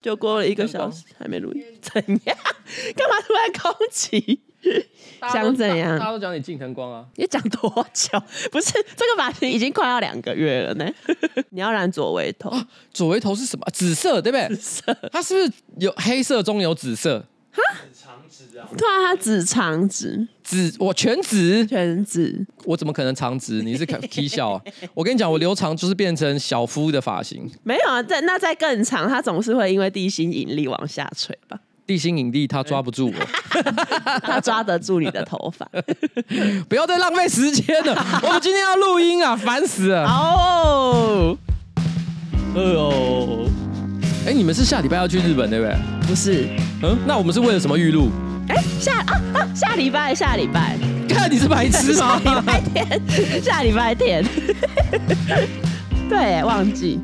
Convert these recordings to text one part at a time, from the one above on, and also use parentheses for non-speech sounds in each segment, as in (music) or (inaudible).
就过了一个小时还没录音，怎样？(laughs) 干嘛突然攻击？想怎样？大家都讲你近藤光啊，你讲多久？不是这个发型已经快要两个月了呢。(laughs) 你要染左围头，啊、左围头是什么？紫色对不对？紫色，它是不是有黑色中有紫色？哈？对啊，他指长直，指我全指，全指，我怎么可能长直？你是开踢 (laughs) 笑啊？我跟你讲，我留长就是变成小夫的发型。没有啊，在那再更长，他总是会因为地心引力往下垂吧？地心引力他抓不住我，(laughs) 他抓得住你的头发。(laughs) 不要再浪费时间了，我们今天要录音啊，烦死了。哦，哎呦，哎，你们是下礼拜要去日本对不对？不是，嗯，那我们是为了什么预录？哎，下啊啊，下礼拜下礼拜，看你是白痴吗？(laughs) 下礼拜天，下礼拜天，(laughs) 对，忘记。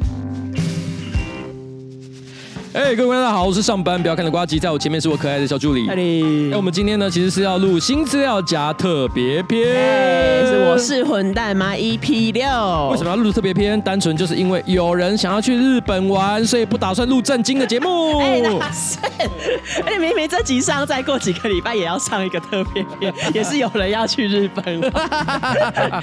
哎、欸，各位大家好，我是上班不要看的瓜吉，在我前面是我可爱的小助理。那 Hello.、欸、我们今天呢，其实是要录新资料夹特别篇，是我是混蛋吗？EP 六。为什么要录特别篇？单纯就是因为有人想要去日本玩，所以不打算录正经的节目。哎、欸，那是，而且明明这集上，再过几个礼拜也要上一个特别篇，也是有人要去日本玩。(laughs)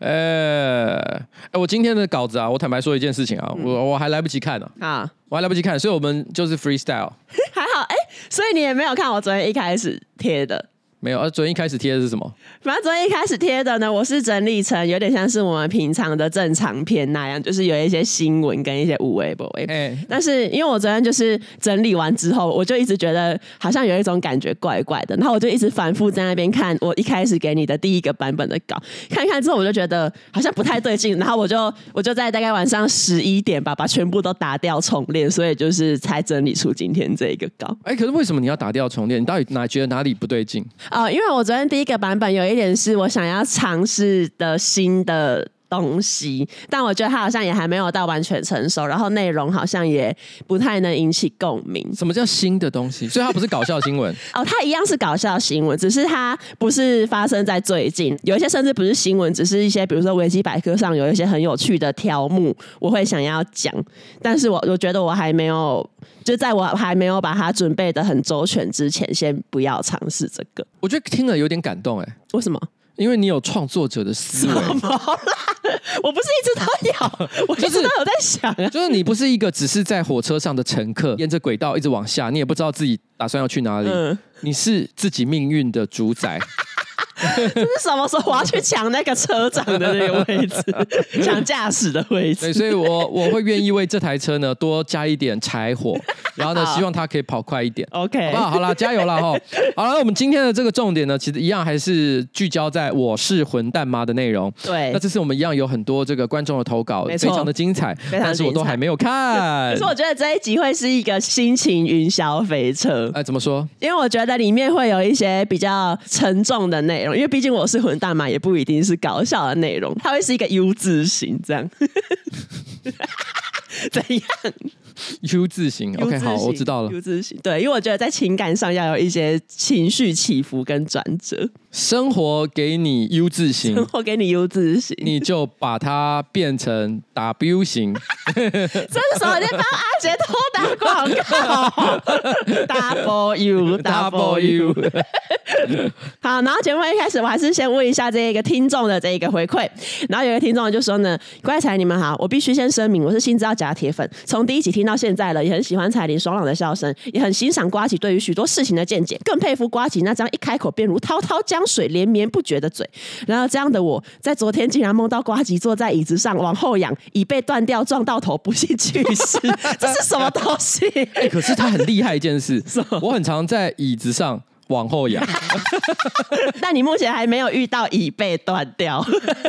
哎、欸，我今天的稿子啊，我坦白说一件事情啊，嗯、我我还来不及看呢，啊，啊。我还来不及看，所以我们就是 freestyle，还 (laughs) 好，哎、欸，所以你也没有看我昨天一开始贴的。没有，啊，昨天一开始贴的是什么？反正昨天一开始贴的呢，我是整理成有点像是我们平常的正常片那样，就是有一些新闻跟一些无微不微。哎，但是因为我昨天就是整理完之后，我就一直觉得好像有一种感觉怪怪的，然后我就一直反复在那边看我一开始给你的第一个版本的稿，看一看之后我就觉得好像不太对劲，然后我就 (laughs) 我就在大概晚上十一点吧，把全部都打掉重练，所以就是才整理出今天这一个稿。哎，可是为什么你要打掉重练？你到底哪觉得哪里不对劲？哦、因为我昨天第一个版本有一点是我想要尝试的新的东西，但我觉得它好像也还没有到完全成熟，然后内容好像也不太能引起共鸣。什么叫新的东西？(laughs) 所以它不是搞笑新闻哦，它一样是搞笑新闻，只是它不是发生在最近，有一些甚至不是新闻，只是一些比如说维基百科上有一些很有趣的条目，我会想要讲，但是我我觉得我还没有。就在我还没有把它准备的很周全之前，先不要尝试这个。我觉得听了有点感动，哎，为什么？因为你有创作者的思维。怎么啦？我不是一直都有，我一直都有在想啊。就是你不是一个只是在火车上的乘客，沿着轨道一直往下，你也不知道自己打算要去哪里。嗯，你是自己命运的主宰。(laughs) 这是什么时候？我要去抢那个车长的那个位置，抢驾驶的位置。对，所以我我会愿意为这台车呢多加一点柴火，(laughs) 然后呢，希望它可以跑快一点。OK，好，好了，加油了哈。(laughs) 好了，那我们今天的这个重点呢，其实一样还是聚焦在我是混蛋妈的内容。对，那这次我们一样有很多这个观众的投稿，非常的精彩，但是我都还没有看。可是我觉得这一集会是一个心情云霄飞车。哎，怎么说？因为我觉得里面会有一些比较沉重的内容。因为毕竟我是混蛋嘛，也不一定是搞笑的内容，它会是一个 U 字型这样，(laughs) 怎样？？U (laughs) 字型，OK，好，我知道了。U 字型，对，因为我觉得在情感上要有一些情绪起伏跟转折。生活给你 U 字型，生活给你 U 字型，你就把它变成 W 型。(laughs) 这是什么？你帮阿杰偷打广告？(laughs) Double U，Double U。好，然后节目一开始，我还是先问一下这一个听众的这一个回馈。然后有一个听众就说呢：“乖才你们好，我必须先声明，我是新资料夹铁粉，从第一集听到现在了，也很喜欢彩铃爽朗的笑声，也很欣赏瓜吉对于许多事情的见解，更佩服瓜吉那张一开口便如滔滔江水连绵不绝的嘴。然后这样的我在昨天竟然梦到瓜吉坐在椅子上往后仰，椅被断掉撞到头，不幸去世。(laughs) 这是什么东西？哎、欸，可是他很厉害一件事，(laughs) 我很常在椅子上。”往后仰，(laughs) 但你目前还没有遇到椅背断掉。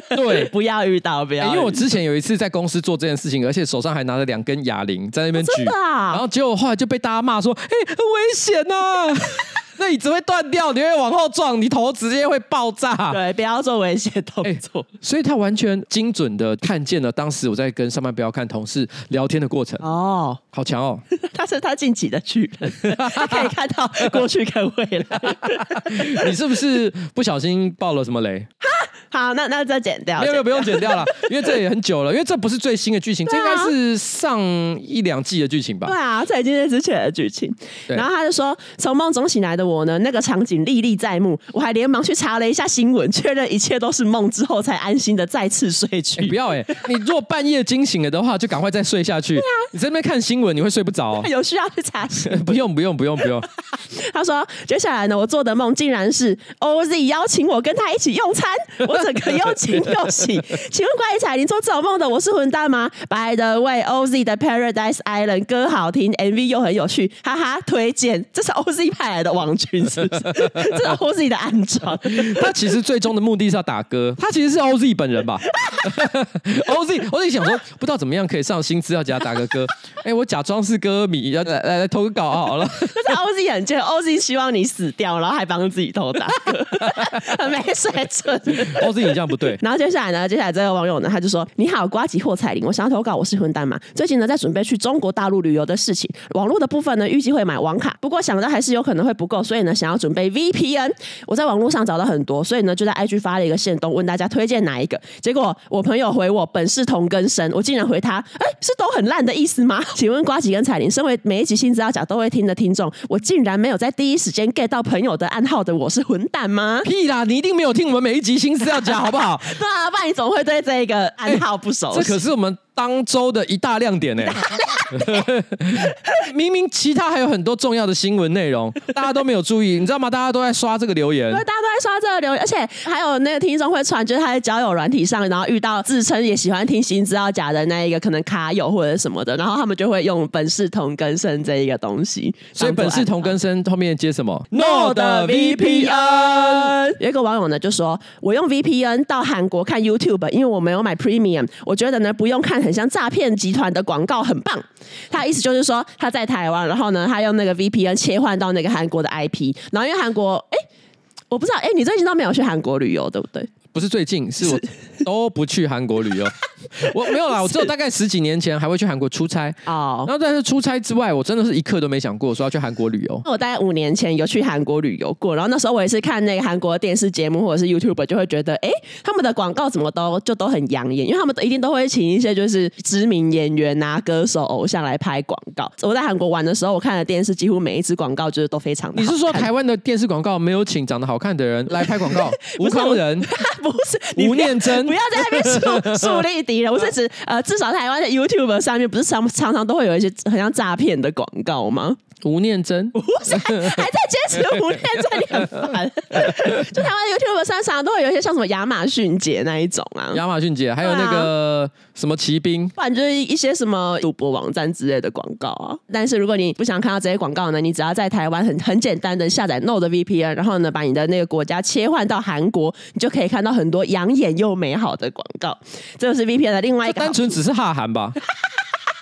对，(laughs) 不要遇到，不要。因为我之前有一次在公司做这件事情，而且手上还拿着两根哑铃在那边举，哦、啊？然后结果后来就被大家骂说：“哎、欸，很危险呐、啊！” (laughs) 那你只会断掉，你会往后撞，你头直接会爆炸。对，不要做危险动作。欸，所以他完全精准的看见了当时我在跟上班不要看同事聊天的过程。哦，好强哦！(laughs) 他是他晋级的巨人，(laughs) 他可以看到过去跟未来。(laughs) 你是不是不小心爆了什么雷？好，那那再剪掉。没有没有，不用剪掉了，因为这也很久了，因为这不是最新的剧情，啊、这应该是上一两季的剧情吧？对啊，这已经是之前的剧情。然后他就说，从梦中醒来的我呢，那个场景历历在目，我还连忙去查了一下新闻，确认一切都是梦之后，才安心的再次睡去。欸、不要哎、欸，(laughs) 你如果半夜惊醒了的话，就赶快再睡下去。对啊、你在那边看新闻，你会睡不着、哦。(laughs) 有需要去查询？(laughs) 不用不用不用不用。他说，接下来呢，我做的梦竟然是 OZ 邀请我跟他一起用餐，我整个又惊又喜。请问怪异彩铃做这种梦的，我是混蛋吗？By the way，OZ 的 Paradise Island 歌好听，MV 又很有趣，哈哈，推荐。这是 OZ 派来的网军，是不是？这是 OZ 的暗桩。他其实最终的目的是要打歌，他其实是 OZ 本人吧？OZ OZ (laughs) 想说，不知道怎么样可以上新资料夹打个歌。哎、欸，我假装是歌迷，要来来来投个稿好了。但是 OZ 很贱，OZ 希望你死掉，然后还帮自己偷打歌，很没水准。OZ 你这样不对。然后接下来呢？接下来这个网友呢，他就说：“你好，瓜吉霍彩玲，我想要投稿，我是混蛋嘛。最近呢，在准备去中国大陆旅游的事情，网络的部分呢，预计会买网卡，不过想着还是有可能会不够，所以呢，想要准备 VPN。我在网络上找到很多，所以呢，就在 IG 发了一个线动，问大家推荐哪一个。结果我朋友回我，本是同根生，我竟然回他，哎，是都很烂的意思吗？(laughs) 请问瓜吉跟彩铃，身为每一集新资料夹都会听的听众，我竟然没有在第一时间 get 到朋友的暗号的，我是混蛋吗？屁啦，你一定没有听我们每一集新资料夹，好不好？(laughs) 对啊，不然你总会对这个暗号不熟这可是我们。当周的一大亮点呢，(laughs) 明明其他还有很多重要的新闻内容，大家都没有注意，你知道吗？大家都在刷这个留言，对，大家都在刷这个留言，而且还有那个听众会传，就是他在交友软体上，然后遇到自称也喜欢听新资料夹的那一个可能卡友或者什么的，然后他们就会用本是同根生这一个东西，所以本是同根生后面接什么？No 的 VPN。有一个网友呢就说，我用 VPN 到韩国看 YouTube，因为我没有买 Premium，我觉得呢不用看。很像诈骗集团的广告，很棒。他的意思就是说他在台湾，然后呢，他用那个 VPN 切换到那个韩国的 IP，然后因为韩国，哎，我不知道，哎，你最近都没有去韩国旅游，对不对？不是最近，是我都不去韩国旅游。(laughs) 我没有啦，我只有大概十几年前还会去韩国出差哦。然后但是出差之外，我真的是一刻都没想过说要去韩国旅游。我大概五年前有去韩国旅游过，然后那时候我也是看那个韩国电视节目或者是 YouTube，就会觉得，哎，他们的广告怎么都就都很养眼，因为他们一定都会请一些就是知名演员啊、歌手、偶像来拍广告。我在韩国玩的时候，我看的电视几乎每一支广告就是都非常的。你是说 (laughs) 台湾的电视广告没有请长得好看的人来拍广告？(laughs) 吴康仁。不是吴念真，不要在那边数树立敌人。我是指，呃，至少台湾的 YouTube 上面不是常常常都会有一些很像诈骗的广告吗？吴念真，(laughs) 不是还在坚持吴念真，你很烦。(laughs) 就台湾 YouTube 上常常都会有一些像什么亚马逊节那一种啊，亚马逊节，还有那个什么骑兵，不然就是一些什么赌博网站之类的广告啊。但是如果你不想看到这些广告呢，你只要在台湾很很简单的下载 Node VPN，然后呢把你的那个国家切换到韩国，你就可以看到很多养眼又美好的广告。这就是片的另外一个，单纯只是哈韩吧。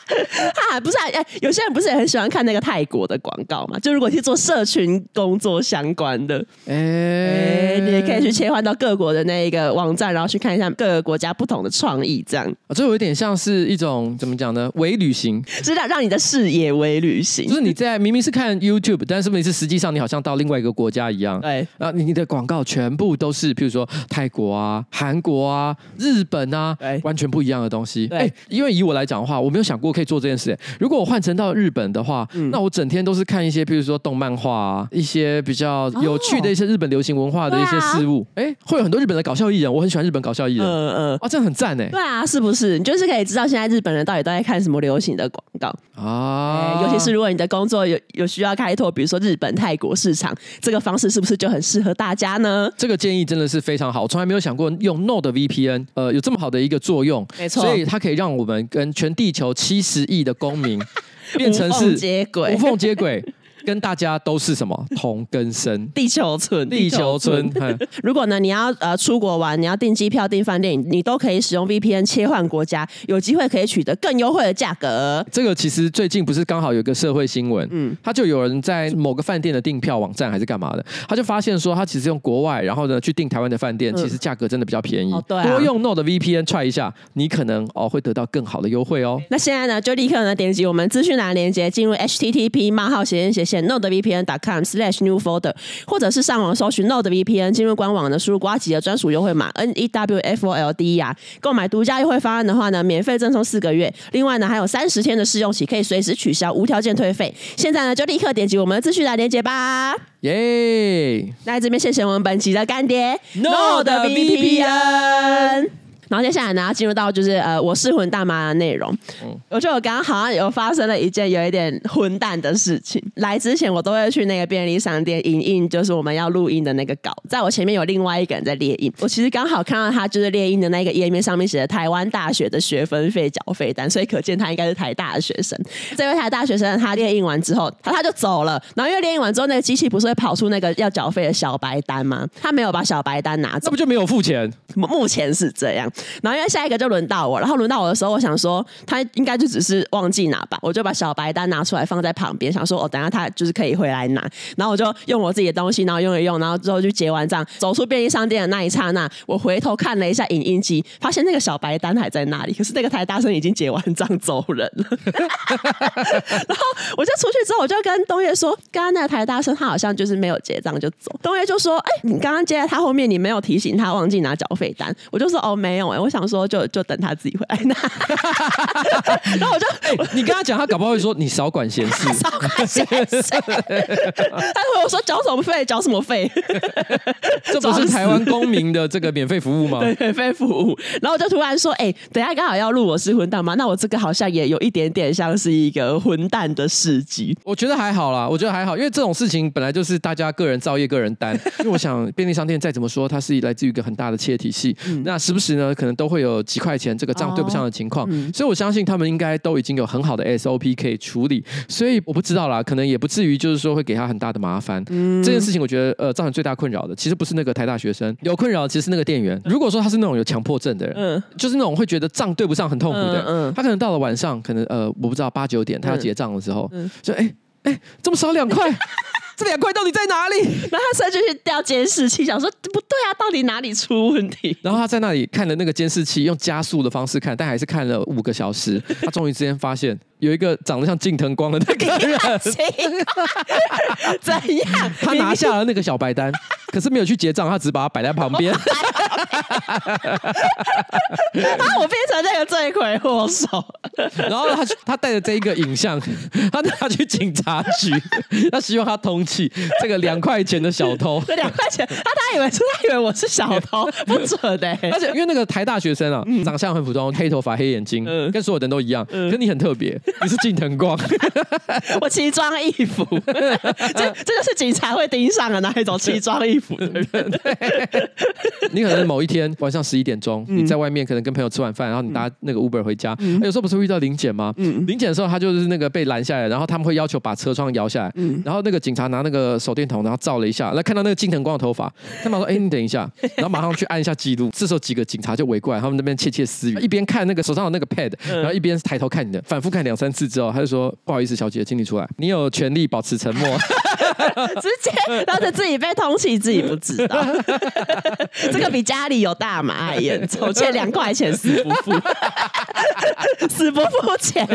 (laughs) 哈，不是哎、啊，有些人不是也很喜欢看那个泰国的广告嘛？就如果去做社群工作相关的，哎、欸欸，你也可以去切换到各国的那一个网站，然后去看一下各个国家不同的创意，这样。啊这有一点像是一种怎么讲呢？微旅行，是让让你的视野微旅行。就是你在明明是看 YouTube，但是问题是实际上你好像到另外一个国家一样。对，然后你的广告全部都是，譬如说泰国啊、韩国啊、日本啊，对完全不一样的东西。哎对，因为以我来讲的话，我没有想过。可以做这件事。如果我换成到日本的话，嗯、那我整天都是看一些，比如说动漫画啊，一些比较有趣的一些日本流行文化的一些事物。哎、哦啊，会有很多日本的搞笑艺人，我很喜欢日本搞笑艺人。嗯嗯，啊，这样很赞哎。对啊，是不是？你就是可以知道现在日本人到底都在看什么流行的广告啊？尤其是如果你的工作有有需要开拓，比如说日本、泰国市场，这个方式是不是就很适合大家呢？这个建议真的是非常好，我从来没有想过用 Node VPN，呃，有这么好的一个作用。没错，所以它可以让我们跟全地球七十亿的公民 (laughs) 变成是无缝接轨，无缝接轨。跟大家都是什么同根生，(laughs) 地球村，地球村。(laughs) 如果呢，你要呃出国玩，你要订机票、订饭店，你都可以使用 VPN 切换国家，有机会可以取得更优惠的价格。这个其实最近不是刚好有个社会新闻，嗯，他就有人在某个饭店的订票网站还是干嘛的，他就发现说，他其实用国外，然后呢去订台湾的饭店，其实价格真的比较便宜。哦、对、啊，多用 Node VPN try 一下，你可能哦会得到更好的优惠哦。那现在呢，就立刻呢点击我们资讯栏连接，进入 http: 冒号斜线斜线 nordvpn.com slash new folder，或者是上网搜寻 nodevpn，进入官网呢输入瓜吉的专属优惠码 N E W F O L D E R，购买独家优惠方案的话呢，免费赠送四个月，另外呢还有三十天的试用期，可以随时取消，无条件退费。现在呢就立刻点击我们的资讯栏连接吧。耶！那这边谢谢我们本期的干爹 Nord VPN。然后接下来呢，要进入到就是呃，我是混大妈的内容。嗯，我觉得我刚刚好像有发生了一件有一点混蛋的事情。来之前，我都会去那个便利商店影印，就是我们要录音的那个稿。在我前面有另外一个人在列印，我其实刚好看到他就是列印的那个页面上面写的台湾大学的学分费缴费单，所以可见他应该是台大的学生。这位台大学生他列印完之后，他他就走了。然后因为列印完之后，那个机器不是会跑出那个要缴费的小白单吗？他没有把小白单拿走，那不就没有付钱？目前是这样。然后因为下一个就轮到我，然后轮到我的时候，我想说他应该就只是忘记拿吧，我就把小白单拿出来放在旁边，想说哦，等下他就是可以回来拿。然后我就用我自己的东西，然后用一用，然后之后就结完账，走出便利商店的那一刹那，我回头看了一下影音机，发现那个小白单还在那里，可是那个台大生已经结完账走人了。然后我就出去之后，我就跟东岳说，刚刚那个台大生他好像就是没有结账就走。东岳就说，哎，你刚刚接在他后面，你没有提醒他忘记拿缴费单。我就说，哦，没有我想。说就就等他自己回来拿，(laughs) 然后我就、欸、你跟他讲，他搞不好会说你少管闲事，(laughs) 少管闲事。他回我说缴什么费？缴什么费？(laughs) 这不是台湾公民的这个免费服务吗？对，免费服务。然后我就突然说，哎、欸，等下刚好要录我是混蛋吗？那我这个好像也有一点点像是一个混蛋的事迹。我觉得还好啦，我觉得还好，因为这种事情本来就是大家个人造业、个人担。因为我想便利商店再怎么说，它是来自于一个很大的企业体系，嗯、那时不时呢，可能都会。有几块钱这个账对不上的情况，所以我相信他们应该都已经有很好的 SOP 可以处理，所以我不知道啦，可能也不至于就是说会给他很大的麻烦。嗯，这件事情我觉得呃造成最大困扰的其实不是那个台大学生，有困扰其实是那个店员。如果说他是那种有强迫症的人，嗯，就是那种会觉得账对不上很痛苦的他可能到了晚上，可能呃我不知道八九点他要结账的时候，嗯，就哎哎这么少两块。这两块到底在哪里？(laughs) 然后他甚至去调监视器，想说不对啊，到底哪里出问题？然后他在那里看了那个监视器，用加速的方式看，但还是看了五个小时。他终于之间发现。有一个长得像近藤光的那个人，(laughs) 怎样？他拿下了那个小白单，可是没有去结账，他只把它摆在旁边。啊，我变成那个罪魁祸首。然后他他带着这一个影像，他拿去警察局，他希望他通缉这个两块钱的小偷。这 (laughs) 两块钱，他他以为是他以为我是小偷，不准的。(laughs) 而且因为那个台大学生啊，长相很普通，黑头发、黑眼睛，跟所有人都一样，跟你很特别。你是近藤光，(laughs) 我奇装异服，(laughs) 这这就是警察会盯上的那一种奇装异服的人。(laughs) 你可能某一天晚上十一点钟，你在外面可能跟朋友吃晚饭，然后你搭那个 Uber 回家，嗯、有时候不是会遇到临检吗？临检的时候他就是那个被拦下来，然后他们会要求把车窗摇下来，然后那个警察拿那个手电筒，然后照了一下，来看到那个近藤光的头发，他们说：“哎、欸，你等一下。”然后马上去按一下记录。这时候几个警察就围过来，他们那边窃窃私语，一边看那个手上的那个 pad，然后一边抬头看你的，反复看两。三次之后，他就说：“不好意思，小姐，请你出来。你有权利保持沉默。(laughs) ”直接让他自己被通缉，自己不知道。(laughs) 这个比家里有大麻还严重，欠两块钱死不付，(laughs) 死不付钱。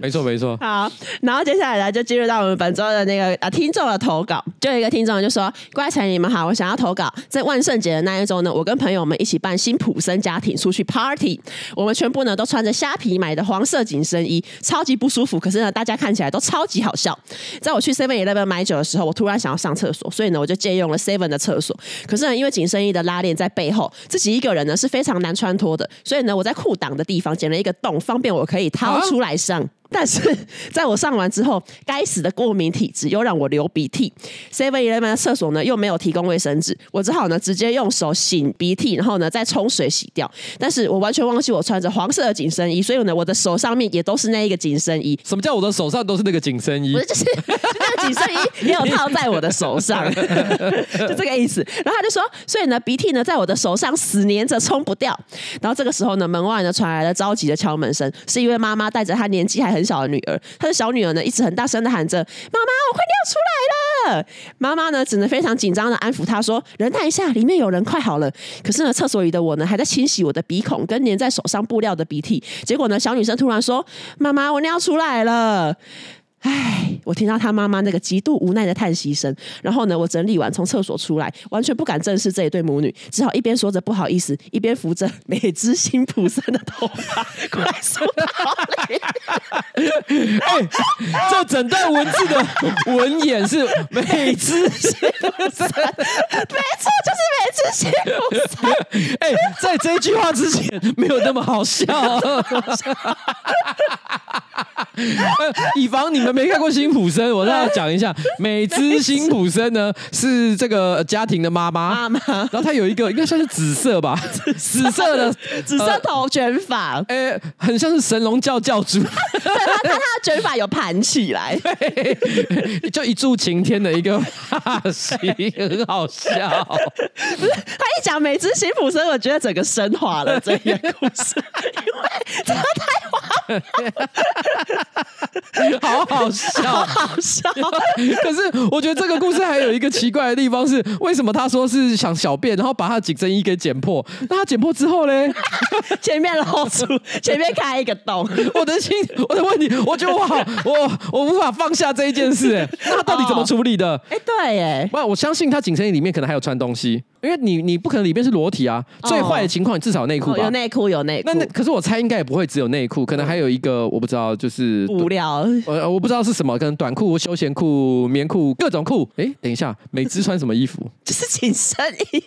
没错，没错。好，然后接下来呢，就进入到我们本周的那个啊听众的投稿。就有一个听众就说：“乖才你们好，我想要投稿。在万圣节的那一周呢，我跟朋友们一起办新普森家庭出去 party，我们全部呢都穿着虾皮买的黄色紧身衣，超级不舒服。可是呢，大家看起来都超级好笑。在我去 Seven Eleven 买酒的时候，我突然想要上厕所，所以呢，我就借用了 Seven 的厕所。可是呢，因为紧身衣的拉链在背后，自己一个人呢是非常难穿脱的，所以呢，我在裤裆的地方剪了一个洞，方便我可以掏出来上。啊 (laughs) 但是在我上完之后，该死的过敏体质又让我流鼻涕。Seven Eleven 的厕所呢又没有提供卫生纸，我只好呢直接用手擤鼻涕，然后呢再冲水洗掉。但是我完全忘记我穿着黄色的紧身衣，所以呢我的手上面也都是那一个紧身衣。什么叫我的手上都是那个紧身衣？不是，就是那个紧身衣 (laughs) 也有套在我的手上，(laughs) 就这个意思。然后他就说，所以呢鼻涕呢在我的手上死黏着冲不掉。然后这个时候呢门外呢传来了着急的敲门声，是一位妈妈带着她年纪还很很小的女儿，她的小女儿呢一直很大声的喊着：“妈妈，我快尿出来了！”妈妈呢只能非常紧张的安抚她说：“忍耐一下，里面有人，快好了。”可是呢厕所里的我呢还在清洗我的鼻孔跟粘在手上布料的鼻涕，结果呢小女生突然说：“妈妈，我尿出来了。”唉，我听到他妈妈那个极度无奈的叹息声，然后呢，我整理完从厕所出来，完全不敢正视这一对母女，只好一边说着不好意思，一边扶着美姿辛普森的头发快速逃离。(laughs) 哎，这整段文字的文眼是美姿辛普森，(laughs) 没错，就是美姿辛普森。哎，在这句话之前没有那么好笑，(laughs) 以防你们。没看过辛普森，我再讲一下。(laughs) 美姿辛普森呢是这个家庭的妈妈，妈妈。然后她有一个应该算是紫色吧，紫色的紫色头卷发，哎、呃，很像是神龙教教主。对，他他的卷发有盘起来，(laughs) 就一柱擎天的一个发型，很好笑。不是他一讲美姿辛普森，我觉得整个升华了这个故事，因为他太花，(laughs) 好好。好笑，好笑。(laughs) 可是我觉得这个故事还有一个奇怪的地方是，为什么他说是想小便，然后把他的紧身衣给剪破？那他剪破之后呢？(laughs) 前面露出，(laughs) 前面开一个洞。我的心，我的问题，我觉得我好，我我无法放下这一件事。哎，那他到底怎么处理的？哎、哦，对，哎，不，我相信他紧身衣里面可能还有穿东西。因为你你不可能里边是裸体啊，最坏的情况你至少内裤吧？有内裤有内裤。那那可是我猜应该也不会只有内裤，可能还有一个我不知道，就是布料。呃，我不知道是什么，可能短裤、休闲裤、棉裤各种裤。哎，等一下，美姿穿什么衣服？(laughs) 就是紧身衣。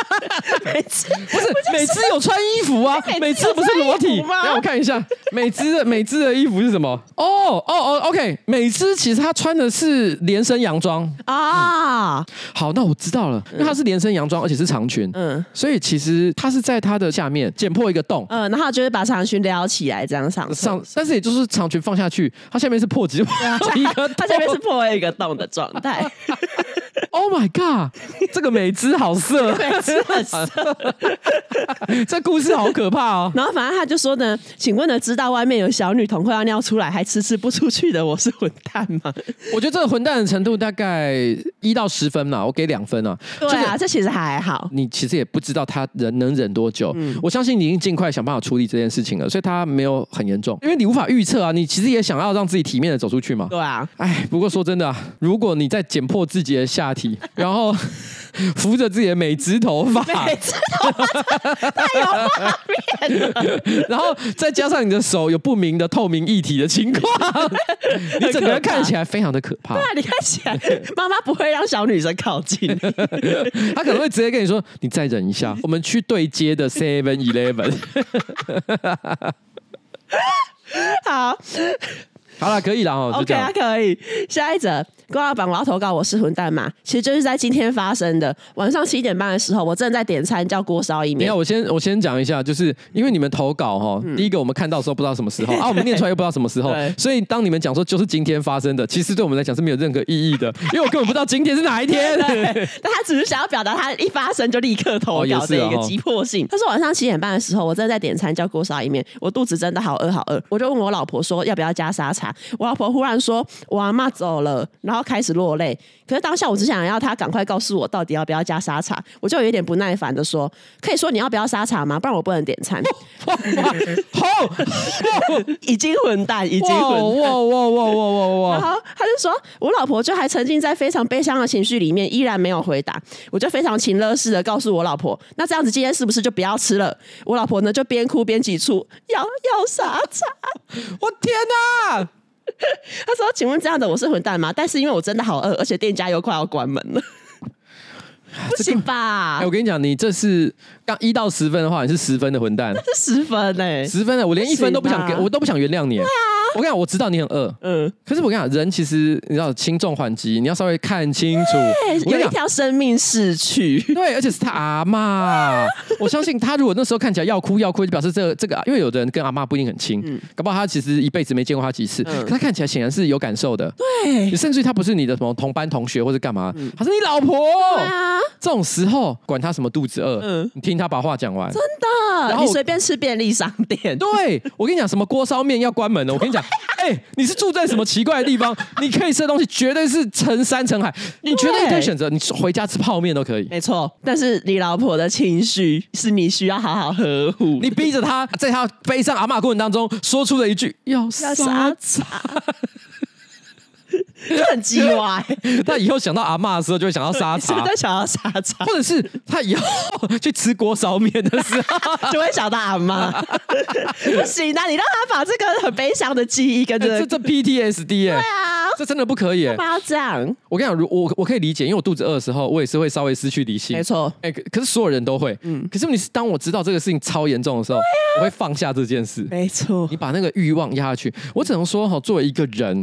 (laughs) 美姿不是美姿有穿衣服啊？(laughs) 美姿不是裸体吗？让我看一下，美姿的美姿的衣服是什么？哦哦哦，OK，美姿其实她穿的是连身洋装啊。好，那我知道了，因为她是连身洋。洋装，而且是长裙，嗯，所以其实他是在他的下面剪破一个洞，嗯，然后就是把长裙撩起来这样上上，但是也就是长裙放下去，它下面是破几破一个，它下面是破一个洞的状态。(laughs) Oh my god，这个美姿好色，美姿很色，(laughs) 这故事好可怕哦。然后反正他就说呢，请问呢，知道外面有小女童快要尿出来还迟迟不出去的，我是混蛋吗？我觉得这个混蛋的程度大概一到十分嘛，我给两分啊。对啊，这其实还好。你其实也不知道他忍能忍多久，嗯、我相信你已经尽快想办法处理这件事情了，所以他没有很严重，因为你无法预测啊。你其实也想要让自己体面的走出去嘛。对啊，哎，不过说真的啊，如果你在剪破自己的下体，然后扶着自己的美姿头发，美姿头发太有画面了，然后再加上你的手有不明的透明液体的情况，你整个人看起来非常的可怕。对啊，你看起来妈妈不会让小女生靠近，(laughs) 她可能会直接跟你说：“你再忍一下，我们去对接的 Seven Eleven。”好。好了，可以了哦。OK 啊，可以。下一则，郭老板我要投稿，我是混蛋嘛。其实就是在今天发生的晚上七点半的时候，我正在点餐叫锅烧意面。没有，我先我先讲一下，就是因为你们投稿哈，嗯、第一个我们看到的时候不知道什么时候 (laughs) 啊，我们念出来又不知道什么时候，对所以当你们讲说就是今天发生的，其实对我们来讲是没有任何意义的，(laughs) 因为我根本不知道今天是哪一天。但他只是想要表达他一发生就立刻投稿的一个急迫性。他说晚上七点半的时候，我正在点餐叫锅烧意面，我肚子真的好饿好饿，我就问我老婆说要不要加沙茶。我老婆忽然说：“我阿嬷走了。”然后开始落泪。可是当下我只想要她赶快告诉我到底要不要加沙茶，我就有点不耐烦的说：“可以说你要不要沙茶吗？不然我不能点餐。”好，已经混蛋，已经混蛋。哇哇哇哇哇哇！然后他就说：“我老婆就还沉浸在非常悲伤的情绪里面，依然没有回答。”我就非常情乐式的告诉我老婆：“那这样子今天是不是就不要吃了？”我老婆呢就边哭边挤出要要沙茶。我天哪！(laughs) 他说：“请问这样的我是混蛋吗？但是因为我真的好饿，而且店家又快要关门了，(laughs) 不行吧？”哎，我跟你讲，你这是刚一到十分的话，你是十分的混蛋，这 (laughs) 是十分哎、欸，十分的，我连一分都不想给，我都不想原谅你。对啊。我跟你讲，我知道你很饿，嗯，可是我跟你讲，人其实你知道轻重缓急，你要稍微看清楚。有一条生命逝去，(laughs) 对，而且是他阿嬷。(laughs) 我相信他如果那时候看起来要哭要哭，就表示这个这个，因为有的人跟阿妈不一定很亲，嗯，搞不好他其实一辈子没见过他几次，嗯，可他看起来显然是有感受的。对，甚至于他不是你的什么同班同学或者干嘛，嗯，他是你老婆。对啊，这种时候管他什么肚子饿，嗯，你听他把话讲完，真的，然后你随便吃便利商店。对，我跟你讲，什么锅烧面要关门了？(laughs) 我跟你讲，哎、欸，你是住在什么奇怪的地方？你可以吃的东西绝对是成山成海，你绝对可以选择，你回家吃泡面都可以。没错，但是你老婆的情绪是你需要好好呵护，你逼着她在她背上阿嬷过程当中说出了一句要沙 (laughs) 茶。很鸡歪，(laughs) 他以后想到阿妈的时候，就会想到沙茶，(laughs) 就会想到沙茶，或者是他以后去吃锅烧面的时候，(laughs) 就会想到阿妈。不行啊，你让他把这个很悲伤的记忆跟着、欸、这这 PTSD 哎、欸，对啊，这真的不可以、欸，不要这样。我跟你讲，如我我可以理解，因为我肚子饿的时候，我也是会稍微失去理性，没错。哎、欸，可是所有人都会，嗯。可是你是当我知道这个事情超严重的时候，啊、我会放下这件事，没错。你把那个欲望压下去，我只能说哈，作为一个人，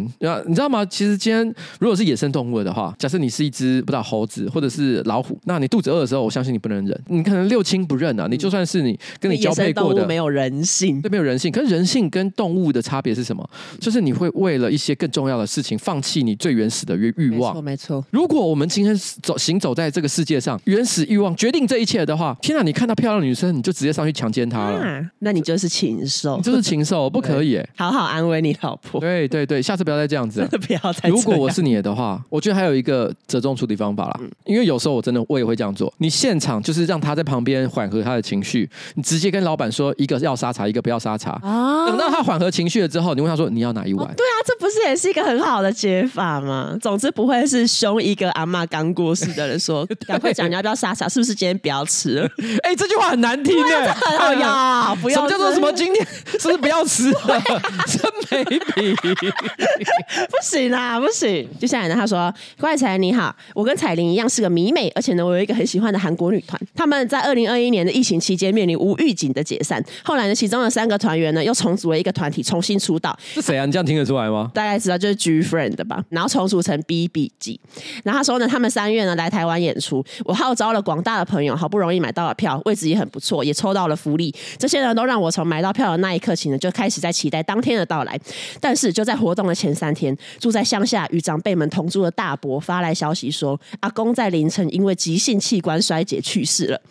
你知道吗？其实今天如果是野生动物的话，假设你是一只不知道猴子或者是老虎，那你肚子饿的时候，我相信你不能忍，你可能六亲不认啊。你就算是你跟你交配过的，没有人性，对，没有人性。可是人性跟动物的差别是什么？就是你会为了一些更重要的事情，放弃你最原始的欲欲望。没错，没错。如果我们今天走行走在这个世界上，原始欲望决定这一切的话，天哪！你看到漂亮的女生，你就直接上去强奸她了，啊，那你就是禽兽，你就是禽兽，不可以。(laughs) 好好安慰你老婆。对对对，下次不要再这样子，(laughs) 不要再。如果我是你的话，(laughs) 我觉得还有一个折中处理方法啦，嗯，因为有时候我真的我也会这样做。你现场就是让他在旁边缓和他的情绪，你直接跟老板说一个要沙茶，一个不要沙茶。啊，等到他缓和情绪了之后，你问他说你要哪一碗？哦？对啊，这不是也是一个很好的解法吗？总之不会是凶一个阿妈刚过世的人说 (laughs) 赶快讲你要不要沙茶，是不是今天不要吃了？(laughs) 哎，这句话很难听哎，哎呀，不要什么叫做什么今天是不是不要吃了？真没品，不行啦，不行。接下来呢，他说。怪才你好，我跟彩玲一样是个迷妹，而且呢，我有一个很喜欢的韩国女团。他们在二零二一年的疫情期间面临无预警的解散，后来呢，其中的三个团员呢又重组了一个团体，重新出道。是谁啊？你这样听得出来吗？大概知道，就是 G Friend 吧。然后重组成 BBG。然后他说呢，他们三月呢来台湾演出，我号召了广大的朋友，好不容易买到了票，位置也很不错，也抽到了福利。这些人都让我从买到票的那一刻起呢，就开始在期待当天的到来。但是就在活动的前三天，住在乡下与长辈们同住的大伯。发来消息说，阿公在凌晨因为急性器官衰竭去世了。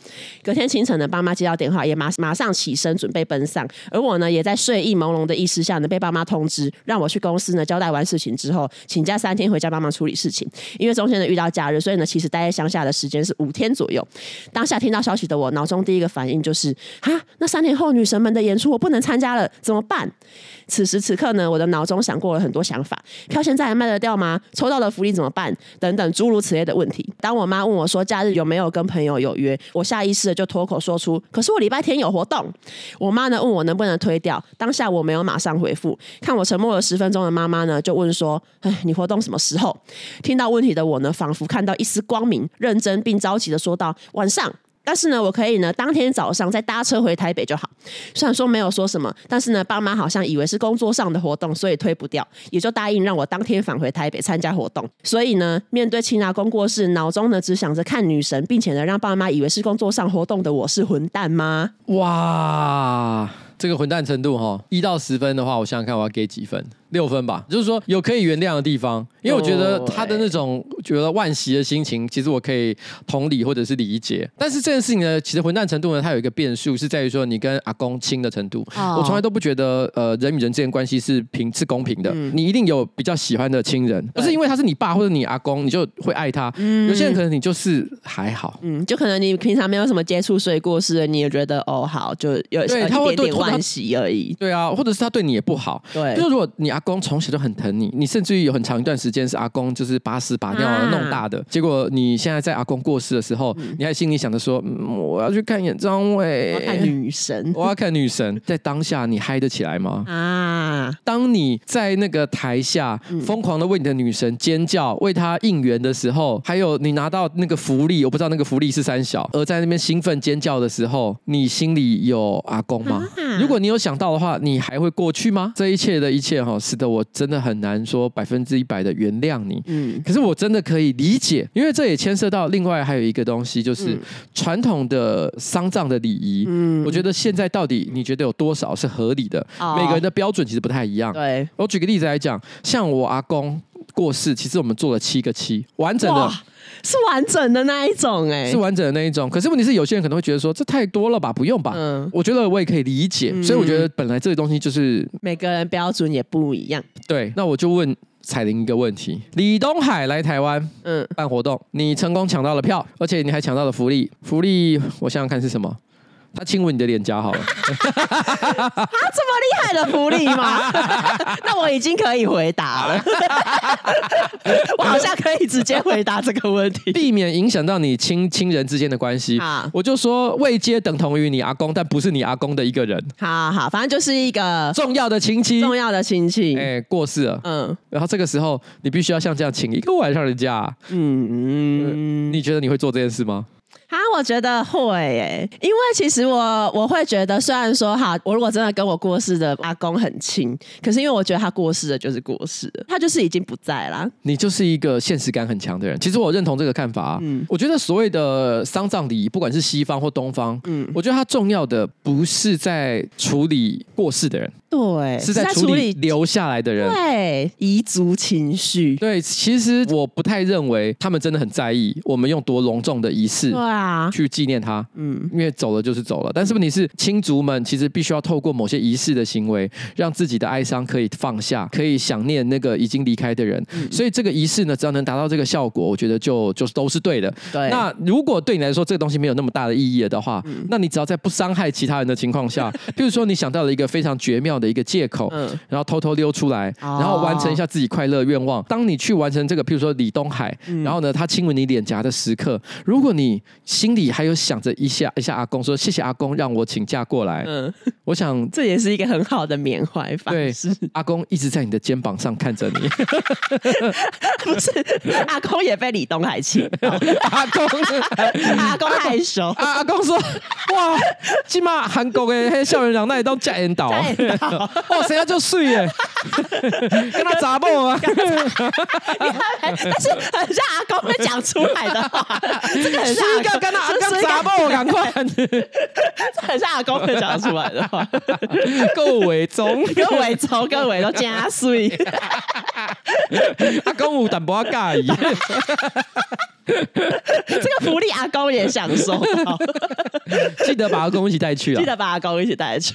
隔天清晨呢，爸妈接到电话，也马马上起身准备奔丧。而我呢，也在睡意朦胧的意识下呢，被爸妈通知，让我去公司呢交代完事情之后，请假三天回家帮忙处理事情。因为中间呢遇到假日，所以呢，其实待在乡下的时间是五天左右。当下听到消息的我，脑中第一个反应就是：哈，那三年后女神们的演出我不能参加了，怎么办？此时此刻呢，我的脑中闪过了很多想法：票现在还卖得掉吗？抽到的福利怎么办？等等诸如此类的问题。当我妈问我说假日有没有跟朋友有约，我下意识的就脱口说出：“可是我礼拜天有活动。”我妈呢问我能不能推掉，当下我没有马上回复。看我沉默了十分钟的妈妈呢就问说：“哎，你活动什么时候？”听到问题的我呢，仿佛看到一丝光明，认真并着急的说道：“晚上。”但是呢，我可以呢，当天早上再搭车回台北就好。虽然说没有说什么，但是呢，爸妈好像以为是工作上的活动，所以推不掉，也就答应让我当天返回台北参加活动。所以呢，面对亲阿公过世，脑中呢只想着看女神，并且呢让爸妈以为是工作上活动的我是混蛋吗？哇，这个混蛋程度哈，一到十分的话，我想想看我要给几分。六分吧，就是说有可以原谅的地方，因为我觉得他的那种觉得惋惜的心情，其实我可以同理或者是理解。但是这件事情呢，其实混蛋程度呢，它有一个变数，是在于说你跟阿公亲的程度。我从来都不觉得呃人与人之间关系是平是公平的，你一定有比较喜欢的亲人，不是因为他是你爸或者你阿公，你就会爱他。有些人可能你就是还好，嗯，就可能你平常没有什么接触，所以过世了，你也觉得哦好，就有对他会一点点惋惜而已。对啊，或者是他对你也不好。对，就是如果你。阿公从小就很疼你，你甚至于有很长一段时间是阿公就是把屎把尿弄大的。啊、结果你现在在阿公过世的时候，嗯、你还心里想着说、嗯：“我要去看演唱会，我要看女神，我要看女神。”在当下你嗨得起来吗？啊！当你在那个台下疯狂的为你的女神尖叫，为她应援的时候，还有你拿到那个福利，我不知道那个福利是三小，而在那边兴奋尖叫的时候，你心里有阿公吗？啊、如果你有想到的话，你还会过去吗？这一切的一切哈。使得我真的很难说百分之一百的原谅你。嗯，可是我真的可以理解，因为这也牵涉到另外还有一个东西，就是传统的丧葬的礼仪。嗯，我觉得现在到底你觉得有多少是合理的？哦、每个人的标准其实不太一样。对，我举个例子来讲，像我阿公过世，其实我们做了七个七，完整的。是完整的那一种哎、欸，是完整的那一种。可是问题是，有些人可能会觉得说，这太多了吧，不用吧？嗯，我觉得我也可以理解。嗯、所以我觉得本来这个东西就是每个人标准也不一样。对，那我就问彩玲一个问题：李东海来台湾，嗯，办活动，你成功抢到了票，而且你还抢到了福利。福利，我想想看是什么。他亲吻你的脸颊好了，他这么厉害的福利吗？(laughs) 那我已经可以回答了，(laughs) 我好像可以直接回答这个问题，避免影响到你亲亲人之间的关系。啊我就说未接等同于你阿公，但不是你阿公的一个人。好好，反正就是一个重要的亲戚，重要的亲戚，哎、欸，过世了，嗯，然后这个时候你必须要像这样请一个晚上人家，嗯嗯，你觉得你会做这件事吗？啊，我觉得会诶、欸，因为其实我我会觉得，虽然说哈，我如果真的跟我过世的阿公很亲，可是因为我觉得他过世了就是过世了，他就是已经不在啦。你就是一个现实感很强的人。其实我认同这个看法啊。嗯，我觉得所谓的丧葬礼仪，不管是西方或东方，嗯，我觉得它重要的不是在处理过世的人。对，是在处理留下来的人，对遗族情绪。对，其实我不太认为他们真的很在意我们用多隆重的仪式，对啊，去纪念他。嗯，因为走了就是走了。但是问题是，亲族们其实必须要透过某些仪式的行为，让自己的哀伤可以放下，可以想念那个已经离开的人。嗯、所以这个仪式呢，只要能达到这个效果，我觉得就就都是对的。对。那如果对你来说这个东西没有那么大的意义了的话，嗯、那你只要在不伤害其他人的情况下，(laughs) 譬如说你想到了一个非常绝妙的一个借口，嗯，然后偷偷溜出来，然后完成一下自己快乐愿望。当你去完成这个，譬如说李东海，然后呢，他亲吻你脸颊的时刻，如果你心里还有想着一下一下阿公，说谢谢阿公让我请假过来，嗯，我想 (laughs) 这也是一个很好的缅怀方式。对，阿公一直在你的肩膀上看着你，不是阿公也被李东海气，(laughs) 阿公阿公害羞，阿公说哇，起码韩国的黑校园长那里都假引导。(laughs) 哦，谁要就睡耶，跟他砸爆啊！但是很像阿公会讲出来的话，这个很像跟他阿公砸爆，赶快！很像阿公会讲出来的话，(laughs) 够伪忠，够伪装，够伪装加水。(laughs) 阿公有淡薄仔介意。(laughs) 这个福利阿公也享受，(laughs) 记得把阿公一起带去啊！记得把阿公一起带去。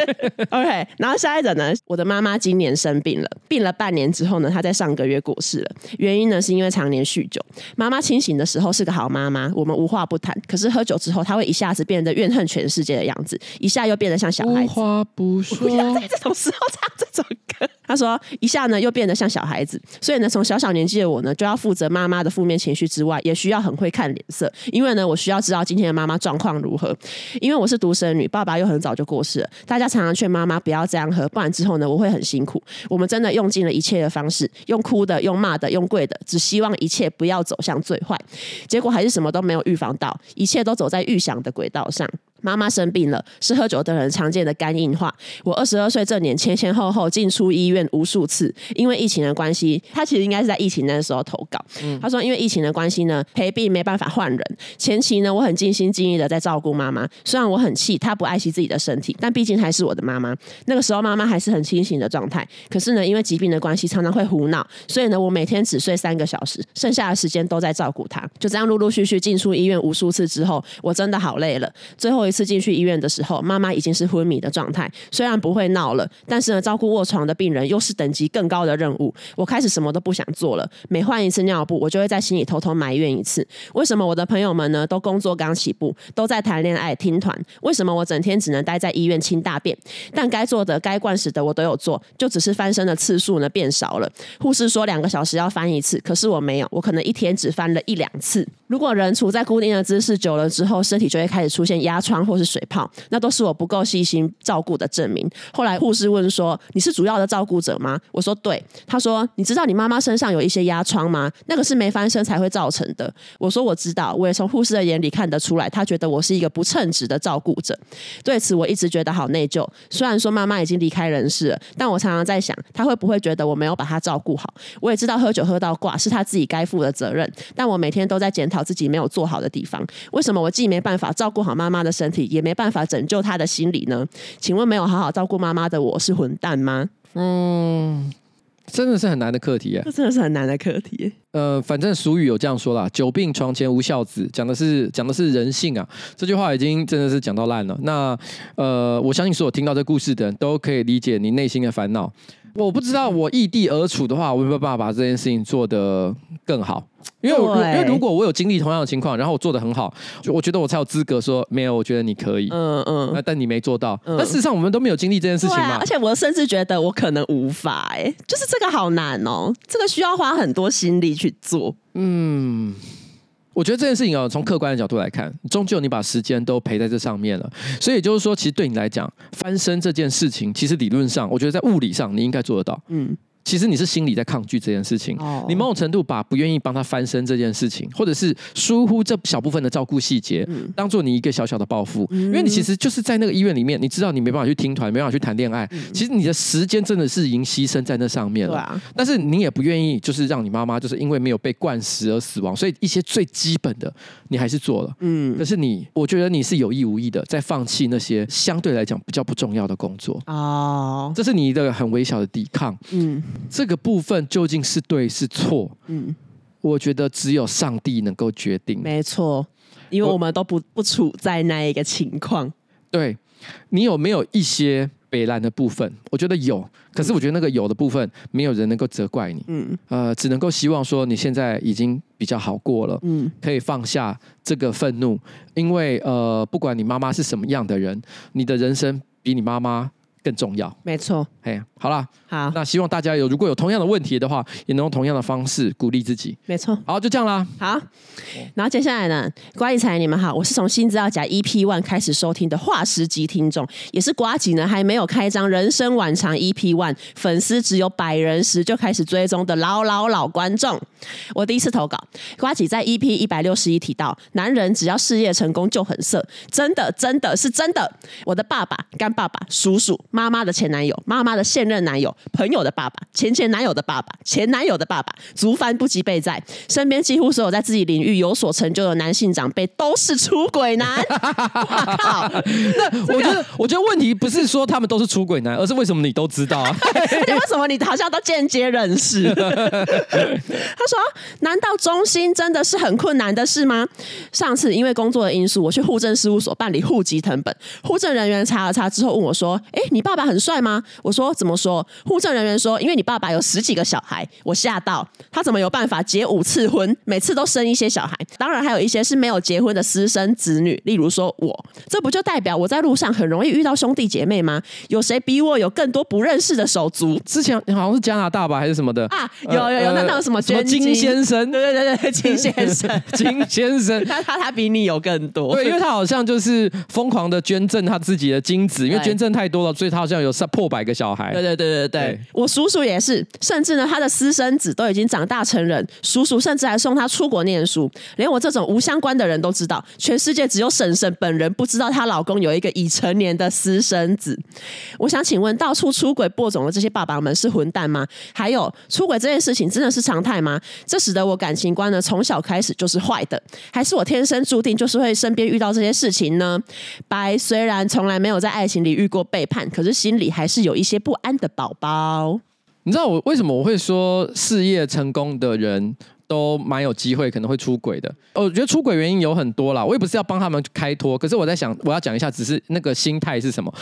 (laughs) OK，然后下一者呢，我的妈妈今年生病了，病了半年之后呢，她在上个月过世了。原因呢，是因为常年酗酒。妈妈清醒的时候是个好妈妈，我们无话不谈。可是喝酒之后，她会一下子变得怨恨全世界的样子，一下又变得像小孩子。无话不说。不要在这种时候唱这种歌。她说一下呢又变得像小孩子，所以呢，从小小年纪的我呢，就要负责妈妈的负面情绪。之外，也需要很会看脸色，因为呢，我需要知道今天的妈妈状况如何。因为我是独生女，爸爸又很早就过世了。大家常常劝妈妈不要这样喝，不然之后呢，我会很辛苦。我们真的用尽了一切的方式，用哭的，用骂的，用跪的，只希望一切不要走向最坏。结果还是什么都没有预防到，一切都走在预想的轨道上。妈妈生病了，是喝酒的人常见的肝硬化。我二十二岁这年前前后后进出医院无数次，因为疫情的关系，他其实应该是在疫情那时候投稿。嗯、他说因为疫情的关系呢，陪病没办法换人。前期呢，我很尽心尽力的在照顾妈妈，虽然我很气她不爱惜自己的身体，但毕竟还是我的妈妈。那个时候妈妈还是很清醒的状态，可是呢，因为疾病的关系，常常会胡闹，所以呢，我每天只睡三个小时，剩下的时间都在照顾她。就这样陆陆续续进出医院无数次之后，我真的好累了。最后。一次进去医院的时候，妈妈已经是昏迷的状态。虽然不会闹了，但是呢，照顾卧床的病人又是等级更高的任务。我开始什么都不想做了。每换一次尿布，我就会在心里偷偷埋怨一次：为什么我的朋友们呢都工作刚起步，都在谈恋爱、听团？为什么我整天只能待在医院清大便？但该做的、该灌食的我都有做，就只是翻身的次数呢变少了。护士说两个小时要翻一次，可是我没有，我可能一天只翻了一两次。如果人处在固定的姿势久了之后，身体就会开始出现压疮。或是水泡，那都是我不够细心照顾的证明。后来护士问说：“你是主要的照顾者吗？”我说：“对。”他说：“你知道你妈妈身上有一些压疮吗？那个是没翻身才会造成的。”我说：“我知道。”我也从护士的眼里看得出来，他觉得我是一个不称职的照顾者。对此，我一直觉得好内疚。虽然说妈妈已经离开人世了，但我常常在想，他会不会觉得我没有把她照顾好？我也知道喝酒喝到挂是他自己该负的责任，但我每天都在检讨自己没有做好的地方。为什么我既没办法照顾好妈妈的身体，也没办法拯救他的心理呢？请问没有好好照顾妈妈的我是混蛋吗？嗯，真的是很难的课题啊！这真的是很难的课题。呃，反正俗语有这样说啦：“久病床前无孝子”，讲的是讲的是人性啊。这句话已经真的是讲到烂了。那呃，我相信所有听到这故事的人都可以理解你内心的烦恼。我不知道我异地而处的话，我有没有办法把这件事情做得更好？因为因为如果我有经历同样的情况，然后我做的很好，就我觉得我才有资格说没有。我觉得你可以，嗯嗯，那但你没做到。但事实上我们都没有经历这件事情嘛。而且我甚至觉得我可能无法，哎，就是这个好难哦，这个需要花很多心力去做。嗯。我觉得这件事情啊，从客观的角度来看，终究你把时间都赔在这上面了。所以也就是说，其实对你来讲，翻身这件事情，其实理论上，我觉得在物理上你应该做得到。嗯。其实你是心里在抗拒这件事情，你某种程度把不愿意帮他翻身这件事情，或者是疏忽这小部分的照顾细节，当做你一个小小的报复。因为你其实就是在那个医院里面，你知道你没办法去听团，没办法去谈恋爱，其实你的时间真的是已经牺牲在那上面了。但是你也不愿意，就是让你妈妈就是因为没有被灌食而死亡，所以一些最基本的你还是做了。嗯，可是你，我觉得你是有意无意的在放弃那些相对来讲比较不重要的工作。哦，这是你一个很微小的抵抗。嗯。这个部分究竟是对是错？嗯，我觉得只有上帝能够决定。没错，因为我们都不不处在那一个情况。对，你有没有一些北烂的部分？我觉得有，可是我觉得那个有的部分，没有人能够责怪你。嗯，呃，只能够希望说你现在已经比较好过了。嗯，可以放下这个愤怒，因为呃，不管你妈妈是什么样的人，你的人生比你妈妈更重要。没错。哎，好啦。好，那希望大家有如果有同样的问题的话，也能用同样的方式鼓励自己。没错，好，就这样啦。好，然后接下来呢，呱吉才你们好，我是从新资料夹 EP One 开始收听的化石级听众，也是瓜吉呢还没有开张人生晚长 EP One 粉丝只有百人时就开始追踪的老老老观众。我第一次投稿，瓜吉在 EP 一百六十一提到，男人只要事业成功就很色，真的真的是真的。我的爸爸、干爸爸、叔叔、妈妈的前男友、妈妈的现任男友。朋友的爸爸，前前男友的爸爸，前男友的爸爸，族繁不及备在。身边几乎所有在自己领域有所成就的男性长辈都是出轨男。我靠！那我觉得，我觉得问题不是说他们都是出轨男，而是为什么你都知道啊？(laughs) 为什么你好像都间接认识？他 (laughs) 说：“难道中心真的是很困难的事吗？”上次因为工作的因素，我去户政事务所办理户籍成本，户政人员查了查之后问我说：“哎，你爸爸很帅吗？”我说：“怎么说？”户政人员说：“因为你爸爸有十几个小孩，我吓到，他怎么有办法结五次婚，每次都生一些小孩？当然还有一些是没有结婚的私生子女，例如说我，这不就代表我在路上很容易遇到兄弟姐妹吗？有谁比我有更多不认识的手足？之前好像是加拿大吧，还是什么的啊？有有有，那那有什么？什么金先生？对对对对，金先生，(laughs) 金先生，他他他比你有更多，对，因为他好像就是疯狂的捐赠他自己的精子，因为捐赠太多了，所以他好像有上破百个小孩。对对对对对，对我叔叔。”也是，甚至呢，他的私生子都已经长大成人，叔叔甚至还送他出国念书。连我这种无相关的人都知道，全世界只有婶婶本人不知道她老公有一个已成年的私生子。我想请问，到处出轨播种的这些爸爸们是混蛋吗？还有，出轨这件事情真的是常态吗？这使得我感情观呢，从小开始就是坏的，还是我天生注定就是会身边遇到这些事情呢？白虽然从来没有在爱情里遇过背叛，可是心里还是有一些不安的宝宝。你知道我为什么我会说事业成功的人都蛮有机会可能会出轨的？我觉得出轨原因有很多啦，我也不是要帮他们开脱，可是我在想，我要讲一下，只是那个心态是什么？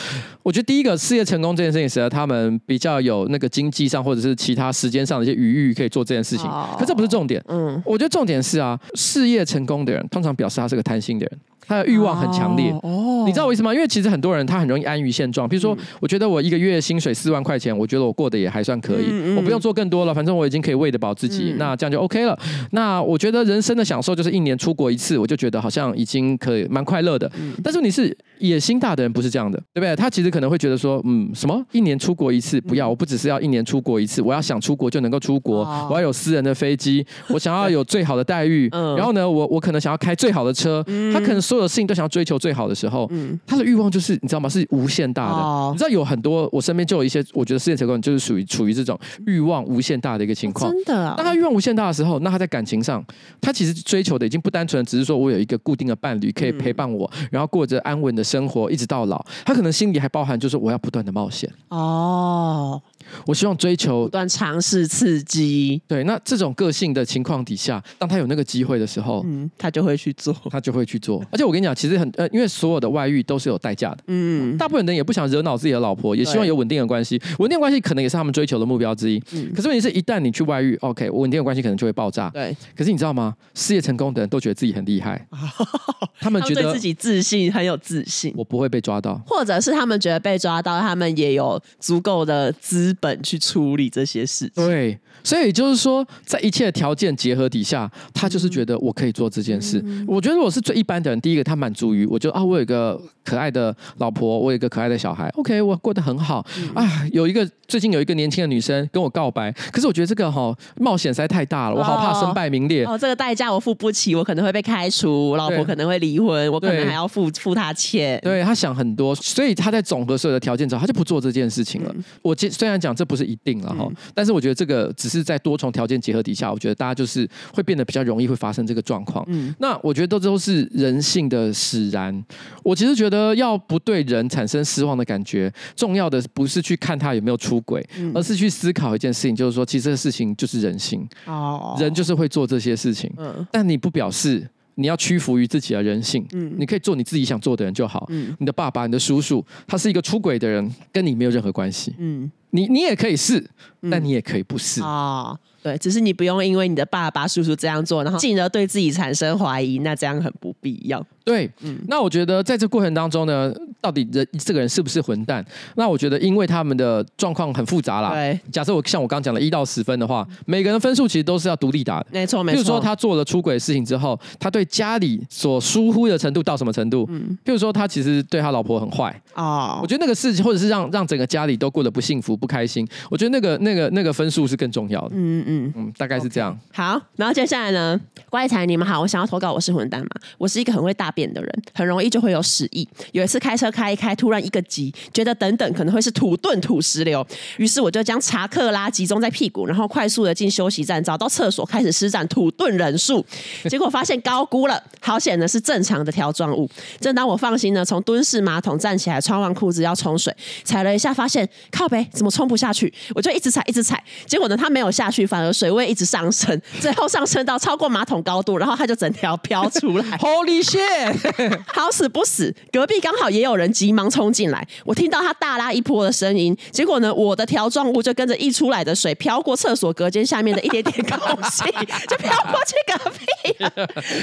我觉得第一个事业成功这件事情，使得他们比较有那个经济上或者是其他时间上的一些余裕可以做这件事情。可这不是重点。嗯，我觉得重点是啊，事业成功的人通常表示他是个贪心的人。他的欲望很强烈。哦，你知道我意思吗？因为其实很多人他很容易安于现状。比如说，我觉得我一个月薪水四万块钱，我觉得我过得也还算可以，我不用做更多了，反正我已经可以喂得饱自己，那这样就 OK 了。那我觉得人生的享受就是一年出国一次，我就觉得好像已经可以蛮快乐的。但是你是野心大的人，不是这样的，对不对？他其实可能会觉得说，嗯，什么一年出国一次？不要，我不只是要一年出国一次，我要想出国就能够出国，我要有私人的飞机，我想要有最好的待遇，(laughs) 然后呢，我我可能想要开最好的车。他可能所有的事情都想要追求最好的时候，他的欲望就是你知道吗？是无限大的。你知道有很多，我身边就有一些，我觉得事业成功就是属于处于这种欲望无限大的一个情况。真的，当他欲望无限大的时候，那他在感情上，他其实追求的已经不单纯只是说我有一个固定的伴侣可以陪伴我，然后过着安稳的生活一直到老。他可能心里还包含就是我要不断的冒险。哦。我希望追求不断尝试刺激，对，那这种个性的情况底下，当他有那个机会的时候，嗯，他就会去做，他就会去做。而且我跟你讲，其实很呃，因为所有的外遇都是有代价的，嗯，大部分人也不想惹恼自己的老婆，也希望有稳定的关系，稳定的关系可能也是他们追求的目标之一。嗯，可是问题是一旦你去外遇，OK，稳定的关系可能就会爆炸。对，可是你知道吗？事业成功的人都觉得自己很厉害，(laughs) 他们觉得自己自信，很有自信，我不会被抓到，或者是他们觉得被抓到，他们也有足够的资本去处理这些事情。对，所以就是说，在一切条件结合底下，他就是觉得我可以做这件事。嗯、我觉得我是最一般的人。第一个，他满足于我觉得啊，我有一个可爱的老婆，我有一个可爱的小孩，OK，我过得很好。嗯、啊，有一个最近有一个年轻的女生跟我告白，可是我觉得这个哈、哦、冒险实在太大了，我好怕身败名裂。哦，这个代价我付不起，我可能会被开除，我老婆可能会离婚，我可能还要付付他钱。对，他想很多，所以他在总和所有的条件之后，他就不做这件事情了。嗯、我虽然讲这不是一定了哈，嗯、但是我觉得这个只是在多重条件结合底下，我觉得大家就是会变得比较容易会发生这个状况。嗯，那我觉得这都是人性的使然。我其实觉得要不对人产生失望的感觉，重要的不是去看他有没有出轨，嗯、而是去思考一件事情，就是说，其实这个事情就是人性。哦，人就是会做这些事情。嗯，但你不表示。你要屈服于自己的人性，嗯，你可以做你自己想做的人就好。嗯，你的爸爸、你的叔叔，他是一个出轨的人，跟你没有任何关系。嗯，你你也可以是，但你也可以不是。啊、哦，对，只是你不用因为你的爸爸、叔叔这样做，然后进而对自己产生怀疑，那这样很不必要。对，嗯，那我觉得在这过程当中呢，到底人这个人是不是混蛋？那我觉得，因为他们的状况很复杂啦。对，假设我像我刚刚讲的一到十分的话，每个人分数其实都是要独立打的。没错，没错。譬如说他做了出轨的事情之后，他对家里所疏忽的程度到什么程度？嗯，譬如说他其实对他老婆很坏哦，我觉得那个事情，或者是让让整个家里都过得不幸福、不开心，我觉得那个那个那个分数是更重要的。嗯嗯嗯，大概是这样。好，然后接下来呢，怪才你们好，我想要投稿，我是混蛋嘛，我是一个很会大便的人，很容易。就会有屎意。有一次开车开一开，突然一个急，觉得等等可能会是土遁土石流，于是我就将查克拉集中在屁股，然后快速的进休息站，找到厕所，开始施展土遁人术。结果发现高估了，好险的是正常的条状物。正当我放心呢，从蹲式马桶站起来，穿完裤子要冲水，踩了一下，发现靠背怎么冲不下去？我就一直踩，一直踩，结果呢，它没有下去，反而水位一直上升，最后上升到超过马桶高度，然后它就整条飘出来。Holy shit！(laughs) 好。死不死，隔壁刚好也有人急忙冲进来，我听到他大拉一波的声音，结果呢，我的条状物就跟着溢出来的水飘过厕所隔间下面的一点点空隙，就飘过去隔壁了。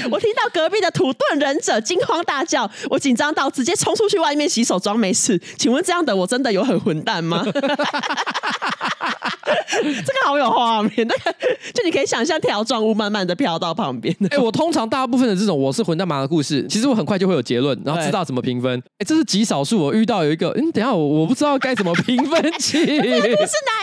我听到隔壁的土遁忍者惊慌大叫，我紧张到直接冲出去外面洗手装没事。请问这样的我真的有很混蛋吗？(laughs) (laughs) 这个好有画面，那个就你可以想象条状物慢慢的飘到旁边。哎、欸，我通常大部分的这种我是混蛋妈的故事，其实我很快就会有结论，然后知道怎么评分。哎、欸，这是极少数我遇到有一个，嗯，等一下我我不知道该怎么评分 (laughs) 是难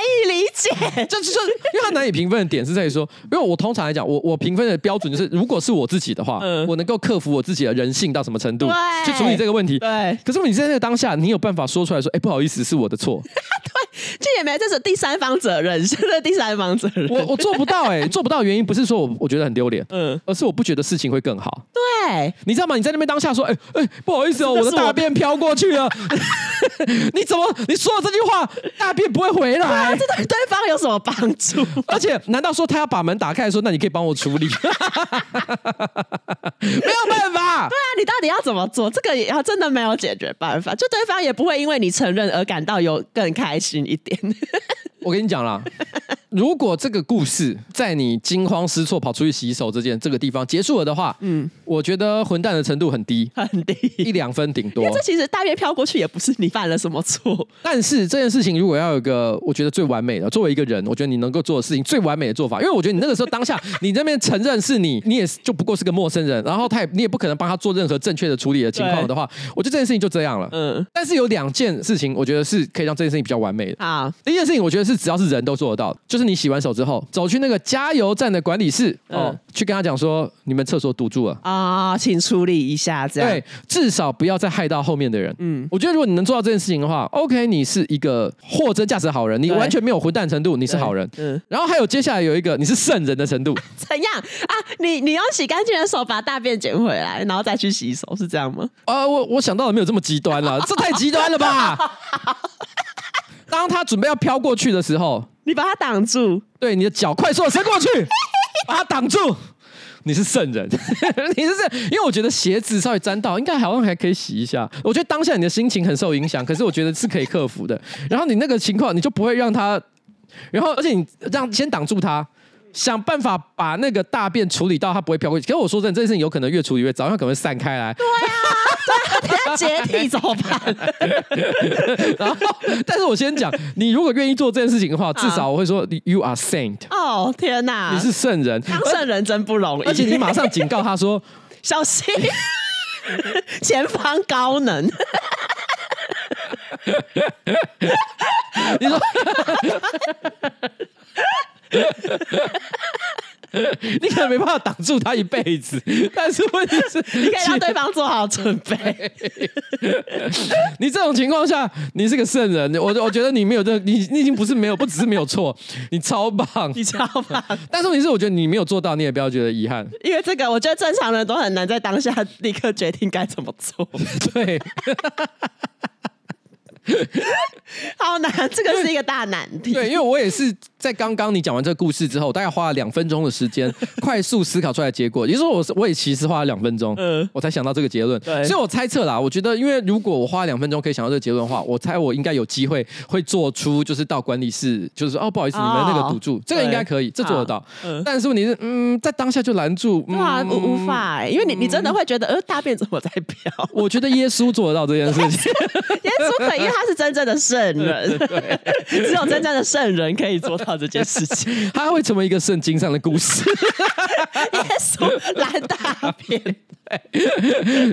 以理解，就是说，因为它难以评分的点是在于说，因为我通常来讲，我我评分的标准就是，如果是我自己的话，嗯、我能够克服我自己的人性到什么程度对去处理这个问题。对，可是你在那个当下，你有办法说出来说，哎、欸，不好意思，是我的错。(laughs) 对，这也没，这是第三方责任，是第三方责任。我我做不到哎、欸，做不到原因不是说我我觉得很丢脸，嗯，而是我不觉得事情会更好。对，你知道吗？你在那边当下说，哎、欸、哎、欸，不好意思哦，我的大便飘过去了。(laughs) 你怎么你说了这句话，大便不会回来？这对对方有什么帮助？而且，难道说他要把门打开说，那你可以帮我处理？(laughs) 没有办法。对啊，你到底要怎么做？这个也要真的没有解决办法，就对方也不会因为你承认而感到有更开心一点。我跟你讲啦。(laughs) 如果这个故事在你惊慌失措跑出去洗手这件这个地方结束了的话，嗯，我觉得混蛋的程度很低，很低，一两分顶多。因为这其实大便飘过去也不是你犯了什么错。但是这件事情如果要有一个，我觉得最完美的，作为一个人，我觉得你能够做的事情最完美的做法，因为我觉得你那个时候当下你这边承认是你，(laughs) 你也就不过是个陌生人，然后他也你也不可能帮他做任何正确的处理的情况的话，我觉得这件事情就这样了。嗯。但是有两件事情，我觉得是可以让这件事情比较完美的。啊，第一件事情我觉得是只要是人都做得到，就是你洗完手之后走去那个加油站的管理室哦，去跟他讲说你们厕所堵住了啊，请处理一下这样。对，至少不要再害到后面的人。嗯，我觉得如果你能做到这件事情的话，OK，你是一个货真价实的好人，你完全没有混蛋程度，你是好人。嗯，然后还有接下来有一个你是圣人的程度，(laughs) 怎样啊？你你用洗干净的手把大便捡回来，然后再去洗手，是这样吗？啊，我我想到的没有这么极端了，这太极端了吧？(laughs) 当他准备要飘过去的时候，你把它挡住，对，你的脚快速的伸过去，(laughs) 把它挡住。你是圣人，(laughs) 你是圣，因为我觉得鞋子稍微沾到，应该好像还可以洗一下。我觉得当下你的心情很受影响，可是我觉得是可以克服的。然后你那个情况，你就不会让他，然后而且你让先挡住他。想办法把那个大便处理到它不会飘过去。可是我说真的，这件事情有可能越处理越糟，它可能会散开来。对啊，对啊，解体怎么办？然后，但是我先讲，你如果愿意做这件事情的话，至少我会说，You are saint。哦天哪，你是圣人，当圣人真不容易。而且你马上警告他说，小心，前方高能。(laughs) 你说。(laughs) 你可能没办法挡住他一辈子，(laughs) 但是问题是，你可以让对方做好准备。(laughs) 你这种情况下，你是个圣人，我我觉得你没有这，你你已经不是没有，不只是没有错，你超棒，你超棒。但是问题是，我觉得你没有做到，你也不要觉得遗憾，因为这个，我觉得正常人都很难在当下立刻决定该怎么做。对。(laughs) 好难，这个是一个大难题。对，因为我也是在刚刚你讲完这个故事之后，大概花了两分钟的时间，(laughs) 快速思考出来的结果。也就是说，我我也其实花了两分钟，嗯，我才想到这个结论。对，所以我猜测啦，我觉得，因为如果我花两分钟可以想到这个结论的话，我猜我应该有机会会做出，就是到管理室，就是说哦，不好意思，你们那个赌注，哦、这个应该可以，这做得到。嗯，但是问题是，嗯，在当下就拦住，嗯、哇，无无法、欸，因为你你真的会觉得，呃，大便怎么在飘？(laughs) 我觉得耶稣做得到这件事情，耶稣可以。他是真正的圣人，只有真正的圣人可以做到这件事情。(laughs) 他会成为一个圣经上的故事。耶稣拦大便，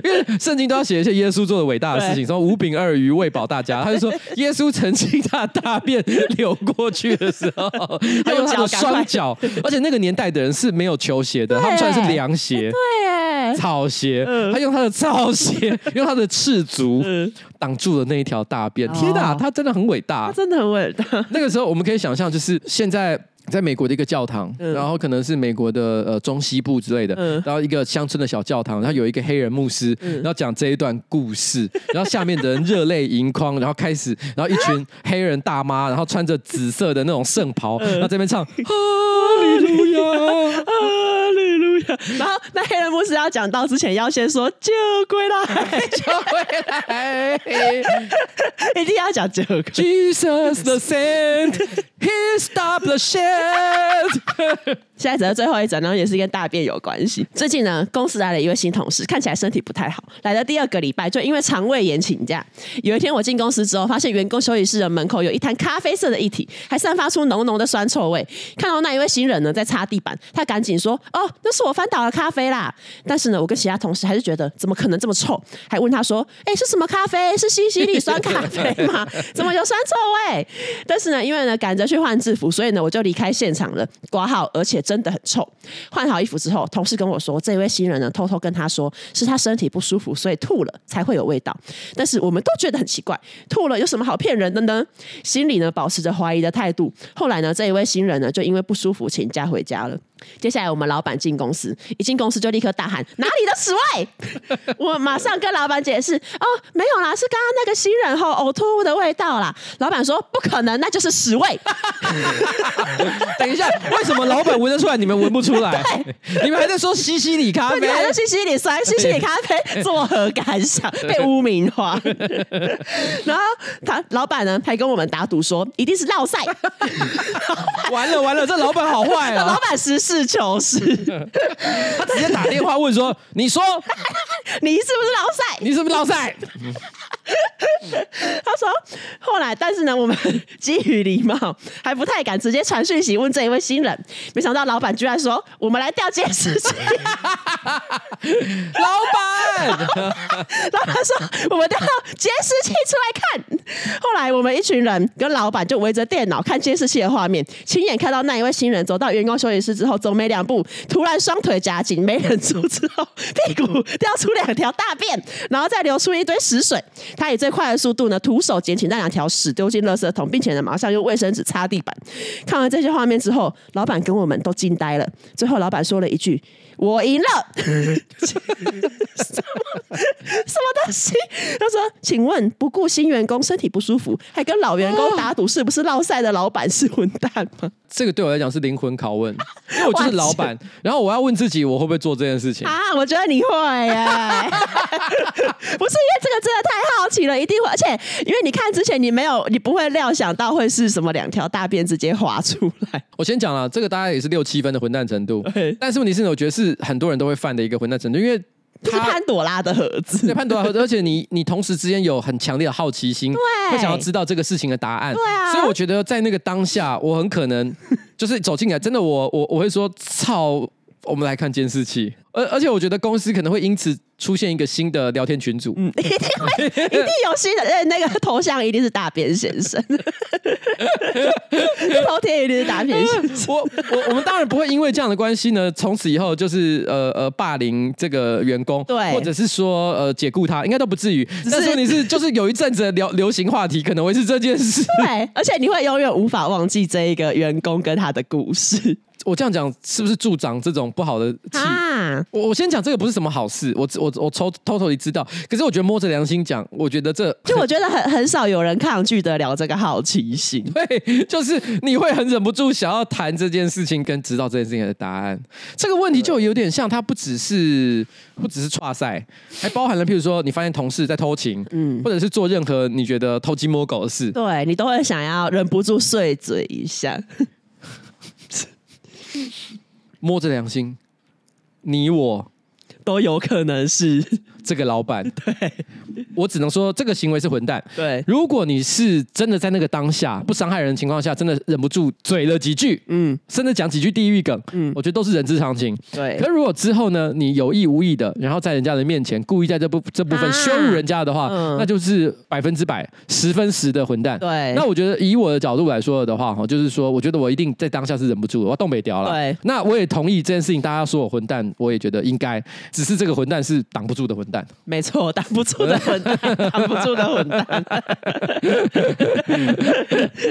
因为圣经都要写一些耶稣做的伟大的事情，说五饼二鱼喂饱大家。他就说，耶稣曾经他大便流过去的时候，(laughs) 他用他的双脚，而且那个年代的人是没有球鞋的，他们穿的是凉鞋，对，草鞋。他用他的草鞋，用他的赤足挡住了那一条大便。天哪，他真的很伟大，他真的很伟大。(laughs) 那个时候我们可以想象，就是现在在美国的一个教堂，然后可能是美国的呃中西部之类的，然后一个乡村的小教堂，然后有一个黑人牧师，然后讲这一段故事，(laughs) 然后下面的人热泪盈眶，然后开始，然后一群黑人大妈，然后穿着紫色的那种圣袍，然后这边唱。(laughs) 然后那黑人牧师要讲到之前，要先说救归来，救归来，一定要讲这个。Jesus the Saint, He stopped the shit。现在只是最后一则，然后也是跟大便有关系。最近呢，公司来了一位新同事，看起来身体不太好。来的第二个礼拜，就因为肠胃炎请假。有一天我进公司之后，发现员工休息室的门口有一滩咖啡色的液体，还散发出浓浓的酸臭味。看到那一位新人呢，在擦地板，他赶紧说：“哦，那是我翻倒了咖啡啦。”但是呢，我跟其他同事还是觉得怎么可能这么臭，还问他说：“哎，是什么咖啡？是西西里酸咖啡吗？(laughs) 怎么有酸臭味？”但是呢，因为呢赶着去换制服，所以呢我就离开现场了。挂号，而且真的很臭。换好衣服之后，同事跟我说，这位新人呢，偷偷跟他说，是他身体不舒服，所以吐了才会有味道。但是我们都觉得很奇怪，吐了有什么好骗人的呢？心里呢保持着怀疑的态度。后来呢，这一位新人呢，就因为不舒服请假回家了。接下来我们老板进公司，一进公司就立刻大喊：“哪里的屎味？” (laughs) 我马上跟老板解释：“哦，没有啦，是刚刚那个新人后呕吐物的味道啦。”老板说：“不可能，那就是屎味。(laughs) ”等一下，为什么老板闻得出来，你们闻不出来？(laughs) 你们还在说西西里咖啡，你还在西西里酸西西里咖啡，作何感想？被污名化。然后他老板呢，还跟我们打赌说，一定是落赛。完了完了，这老板好坏啊！老板实事求是，(laughs) 他直接打电话问说：“你说 (laughs) 你是不是老赛？你是不是老赛？” (laughs) 他说：“后来，但是呢，我们基于礼貌，还不太敢直接传讯息问这一位新人。没想到老板居然说：‘我们来调监视器。’老板，老板说：‘我们调监视器出来看。’ (laughs) 后来我们一群人跟老板就围着电脑看监视器的画面，亲眼看到那一位新人走到员工休息室之后，走没两步，突然双腿夹紧，没忍住之后，屁股掉出两条大便，然后再流出一堆屎水。他以最快的速度呢，徒手捡起那两条屎，丢进垃圾桶，并且呢，马上用卫生纸擦地板。看完这些画面之后，老板跟我们都惊呆了。最后，老板说了一句。我赢了 (laughs) 什么，什么东西？他说：“请问，不顾新员工身体不舒服，还跟老员工打赌，是不是落赛的老板是混蛋吗？” (laughs) 这个对我来讲是灵魂拷问，因为我就是老板，(laughs) 然后我要问自己，我会不会做这件事情啊？我觉得你会耶，(laughs) 不是因为这个真的太好奇了，一定会，而且因为你看之前你没有，你不会料想到会是什么两条大便直接滑出来。我先讲了，这个大概也是六七分的混蛋程度，但是问题是，我觉得是。很多人都会犯的一个混蛋程度，因为它是潘朵拉的盒子，对，潘朵拉盒子，而且你你同时之间有很强烈的好奇心，对。会想要知道这个事情的答案，对啊，所以我觉得在那个当下，我很可能就是走进来，真的我，我我我会说操，我们来看监视器，而而且我觉得公司可能会因此。出现一个新的聊天群组，嗯，(laughs) 一定会，一定有新的，那个头像一定是大便先生，(laughs) 头贴一定是大便先生。我我我们当然不会因为这样的关系呢，从此以后就是呃呃霸凌这个员工，对，或者是说呃解雇他，应该都不至于。但是你是就是有一阵子的流流行话题，可能会是这件事，对，而且你会永远无法忘记这一个员工跟他的故事。我这样讲是不是助长这种不好的气？啊、我我先讲这个不是什么好事，我我我偷偷偷地知道。可是我觉得摸着良心讲，我觉得这就我觉得很很少有人抗拒得了这个好奇心。(laughs) 对，就是你会很忍不住想要谈这件事情，跟知道这件事情的答案。这个问题就有点像，它不只是不只是跨赛，还包含了譬如说你发现同事在偷情，嗯，或者是做任何你觉得偷鸡摸狗的事，对你都会想要忍不住碎嘴一下。摸着良心，你我都有可能是。这个老板。(laughs) 对，我只能说这个行为是混蛋。对，如果你是真的在那个当下不伤害人的情况下，真的忍不住嘴了几句，嗯，甚至讲几句地狱梗，嗯，我觉得都是人之常情。对，可是如果之后呢，你有意无意的，然后在人家的面前故意在这部这部分羞辱人家的话，啊、那就是百分之百十分十的混蛋。对，那我觉得以我的角度来说的话，哈，就是说，我觉得我一定在当下是忍不住的，我要东北调了。对，那我也同意这件事情，大家说我混蛋，我也觉得应该，只是这个混蛋是挡不住的混蛋。没错，挡 (laughs) 不住的混蛋，挡不住的混蛋。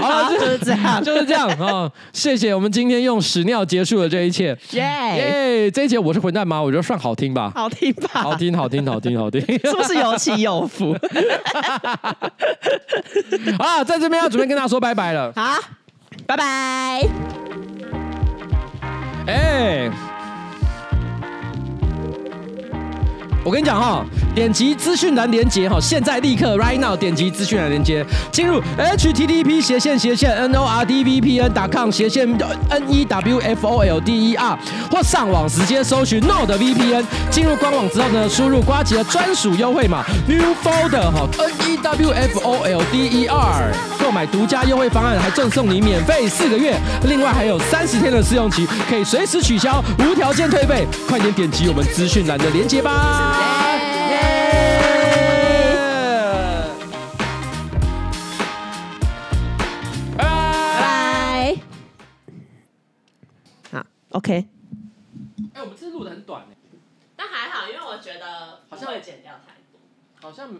好了，就是这样，(laughs) 就是这样啊！谢谢，我们今天用屎尿结束了这一切。耶耶！这一节我是混蛋吗？我觉得算好听吧，好听吧，好听，好听，好听，好听，(laughs) 是不是有起有伏？啊，在这边要准备跟大家说拜拜了。好，拜拜。哎。我跟你讲哈，点击资讯栏连接哈，现在立刻 right now 点击资讯栏连接，进入 http 斜线斜线 nordvpn.com 斜线 newfolder 或上网直接搜寻 nordvpn，进入官网之后呢，输入瓜吉的专属优惠码 newfolder 哈 newfolder 购买独家优惠方案还赠送你免费四个月，另外还有三十天的试用期，可以随时取消，无条件退费，快点点击我们资讯栏的连接吧。耶！拜拜！好，OK。哎，我们这录的很短，但还好，因为我觉得好像会剪掉太多，好像。